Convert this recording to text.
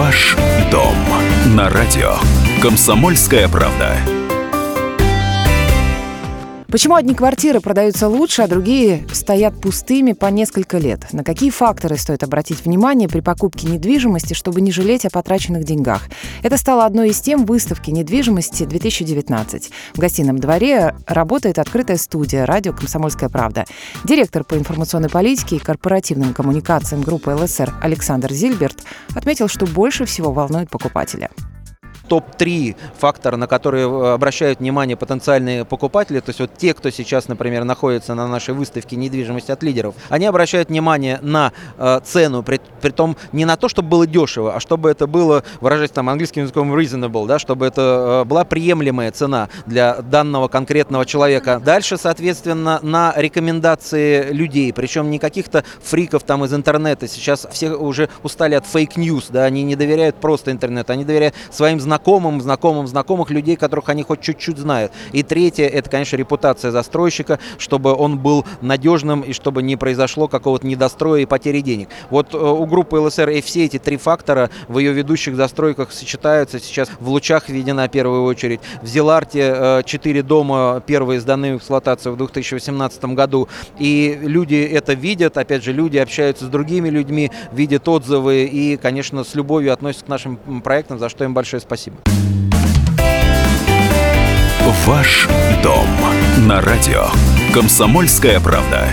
Ваш дом на радио. Комсомольская правда. Почему одни квартиры продаются лучше, а другие стоят пустыми по несколько лет? На какие факторы стоит обратить внимание при покупке недвижимости, чтобы не жалеть о потраченных деньгах? Это стало одной из тем выставки недвижимости 2019. В гостином дворе работает открытая студия «Радио Комсомольская правда». Директор по информационной политике и корпоративным коммуникациям группы ЛСР Александр Зильберт отметил, что больше всего волнует покупателя топ-3 фактора, на которые э, обращают внимание потенциальные покупатели, то есть вот те, кто сейчас, например, находится на нашей выставке недвижимости от лидеров, они обращают внимание на э, цену, при, при том не на то, чтобы было дешево, а чтобы это было, выражаясь там английским языком reasonable, да, чтобы это э, была приемлемая цена для данного конкретного человека. Дальше, соответственно, на рекомендации людей, причем не каких-то фриков там из интернета. Сейчас все уже устали от fake news, да, они не доверяют просто интернету, они доверяют своим знакомым знакомым, знакомым, знакомых людей, которых они хоть чуть-чуть знают. И третье, это, конечно, репутация застройщика, чтобы он был надежным и чтобы не произошло какого-то недостроя и потери денег. Вот э, у группы ЛСР и все эти три фактора в ее ведущих застройках сочетаются. Сейчас в Лучах введена первую очередь. В Зеларте э, четыре дома первые сданы в эксплуатацию в 2018 году. И люди это видят, опять же, люди общаются с другими людьми, видят отзывы и, конечно, с любовью относятся к нашим проектам, за что им большое спасибо. Спасибо. Ваш дом на радио. Комсомольская правда.